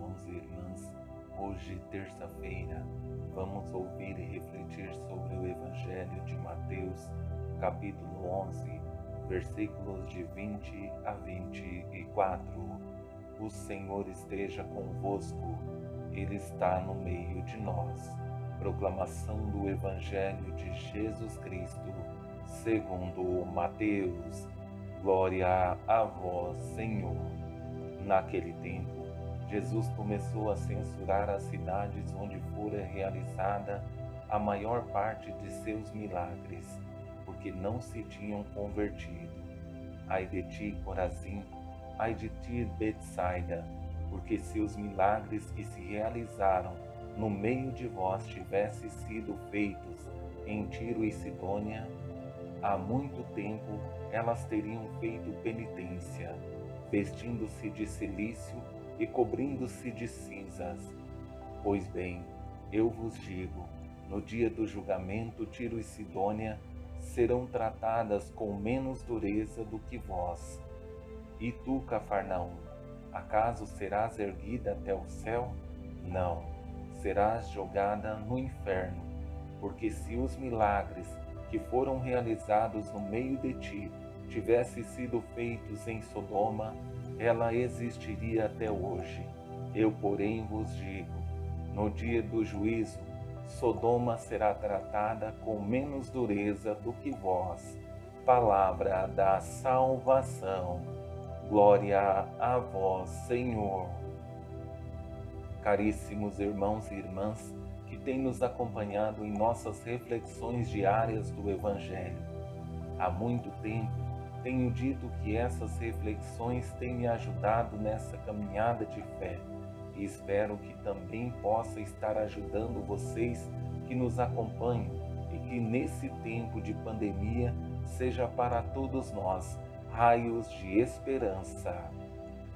irmãos e irmãs. Hoje, terça-feira, vamos ouvir e refletir sobre o Evangelho de Mateus, capítulo 11, versículos de 20 a 24. O Senhor esteja convosco, Ele está no meio de nós. Proclamação do Evangelho de Jesus Cristo, segundo Mateus. Glória a vós, Senhor. Naquele tempo, Jesus começou a censurar as cidades onde fora realizada a maior parte de seus milagres, porque não se tinham convertido. Ai de ti, Corazim, ai de ti, Betsaida, porque se os milagres que se realizaram no meio de vós tivessem sido feitos em Tiro e Sidônia, há muito tempo elas teriam feito penitência, vestindo-se de silício e cobrindo-se de cinzas. Pois bem, eu vos digo, no dia do julgamento, Tiro e Sidônia serão tratadas com menos dureza do que vós. E tu, Cafarnaum, acaso serás erguida até o céu? Não, serás jogada no inferno, porque se os milagres que foram realizados no meio de ti tivessem sido feitos em Sodoma, ela existiria até hoje. Eu, porém, vos digo: no dia do juízo, Sodoma será tratada com menos dureza do que vós. Palavra da salvação. Glória a vós, Senhor. Caríssimos irmãos e irmãs, que tem nos acompanhado em nossas reflexões diárias do Evangelho. Há muito tempo tenho dito que essas reflexões têm me ajudado nessa caminhada de fé e espero que também possa estar ajudando vocês que nos acompanham e que nesse tempo de pandemia seja para todos nós raios de esperança.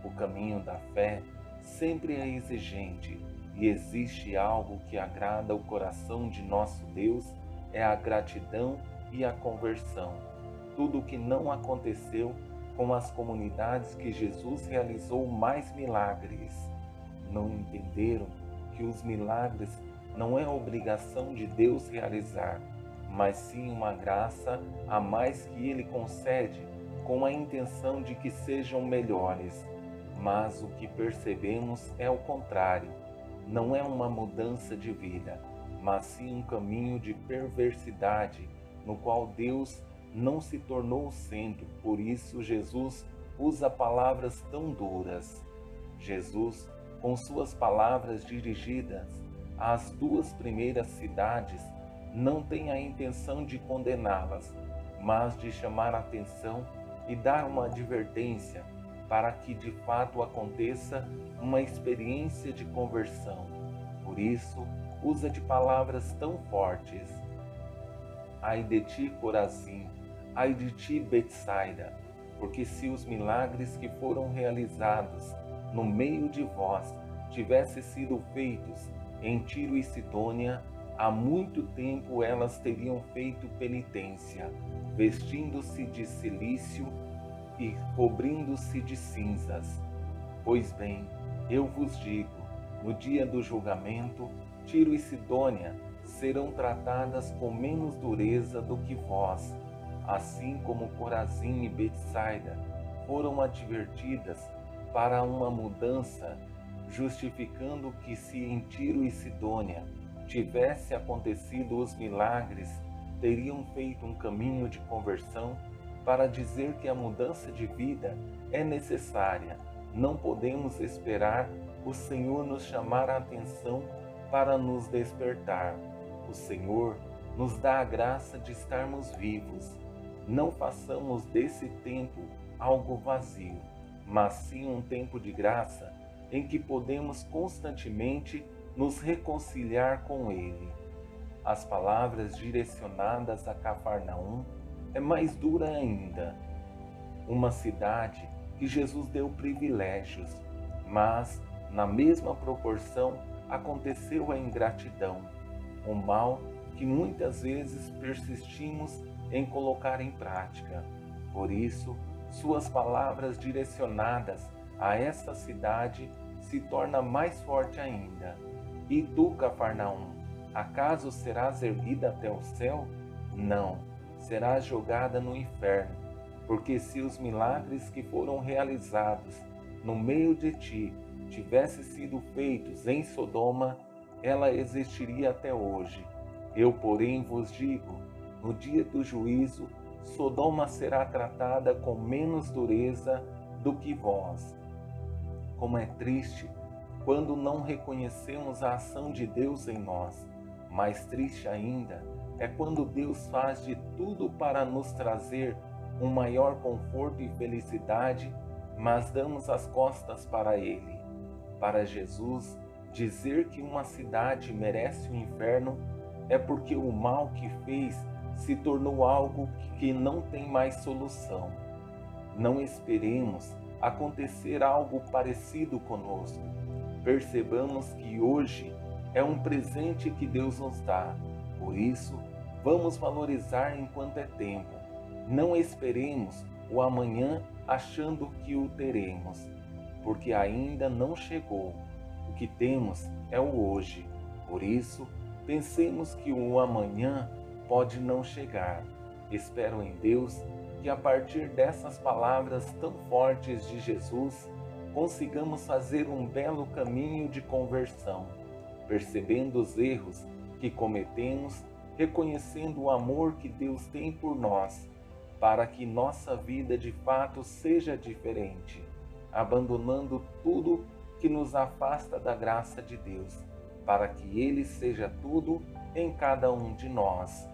O caminho da fé sempre é exigente e existe algo que agrada o coração de nosso Deus, é a gratidão e a conversão. Tudo o que não aconteceu com as comunidades que Jesus realizou mais milagres. Não entenderam que os milagres não é obrigação de Deus realizar, mas sim uma graça a mais que Ele concede com a intenção de que sejam melhores. Mas o que percebemos é o contrário não é uma mudança de vida, mas sim um caminho de perversidade no qual Deus não se tornou o centro. Por isso, Jesus usa palavras tão duras. Jesus, com suas palavras dirigidas às duas primeiras cidades, não tem a intenção de condená-las, mas de chamar a atenção e dar uma advertência para que de fato aconteça uma experiência de conversão. Por isso, usa de palavras tão fortes. Ai de ti, Corazim, ai de ti, Betsaida, porque se os milagres que foram realizados no meio de vós tivessem sido feitos em Tiro e Sidônia, há muito tempo elas teriam feito penitência, vestindo-se de silício e cobrindo-se de cinzas. Pois bem, eu vos digo: no dia do julgamento, Tiro e Sidônia serão tratadas com menos dureza do que vós, assim como Corazim e Betsaida foram advertidas para uma mudança, justificando que se em Tiro e Sidônia tivesse acontecido os milagres, teriam feito um caminho de conversão para dizer que a mudança de vida é necessária. Não podemos esperar o Senhor nos chamar a atenção para nos despertar. O Senhor nos dá a graça de estarmos vivos. Não façamos desse tempo algo vazio, mas sim um tempo de graça em que podemos constantemente nos reconciliar com Ele. As palavras direcionadas a Cafarnaum é mais dura ainda. Uma cidade que Jesus deu privilégios, mas, na mesma proporção, aconteceu a ingratidão, o mal que muitas vezes persistimos em colocar em prática. Por isso, suas palavras direcionadas a essa cidade se torna mais forte ainda. E tu, Cafarnaum, acaso serás erguida até o céu? Não, serás jogada no inferno, porque se os milagres que foram realizados no meio de ti tivessem sido feitos em Sodoma, ela existiria até hoje. Eu, porém, vos digo: no dia do juízo, Sodoma será tratada com menos dureza do que vós. Como é triste quando não reconhecemos a ação de Deus em nós. Mais triste ainda é quando Deus faz de tudo para nos trazer um maior conforto e felicidade, mas damos as costas para Ele. Para Jesus, dizer que uma cidade merece o inferno é porque o mal que fez se tornou algo que não tem mais solução. Não esperemos acontecer algo parecido conosco. Percebamos que hoje é um presente que Deus nos dá. Por isso, vamos valorizar enquanto é tempo. Não esperemos o amanhã achando que o teremos, porque ainda não chegou. O que temos é o hoje. Por isso, pensemos que o amanhã pode não chegar. Espero em Deus que a partir dessas palavras tão fortes de Jesus, consigamos fazer um belo caminho de conversão, percebendo os erros que cometemos, reconhecendo o amor que Deus tem por nós, para que nossa vida de fato seja diferente, abandonando tudo que nos afasta da graça de Deus, para que Ele seja tudo em cada um de nós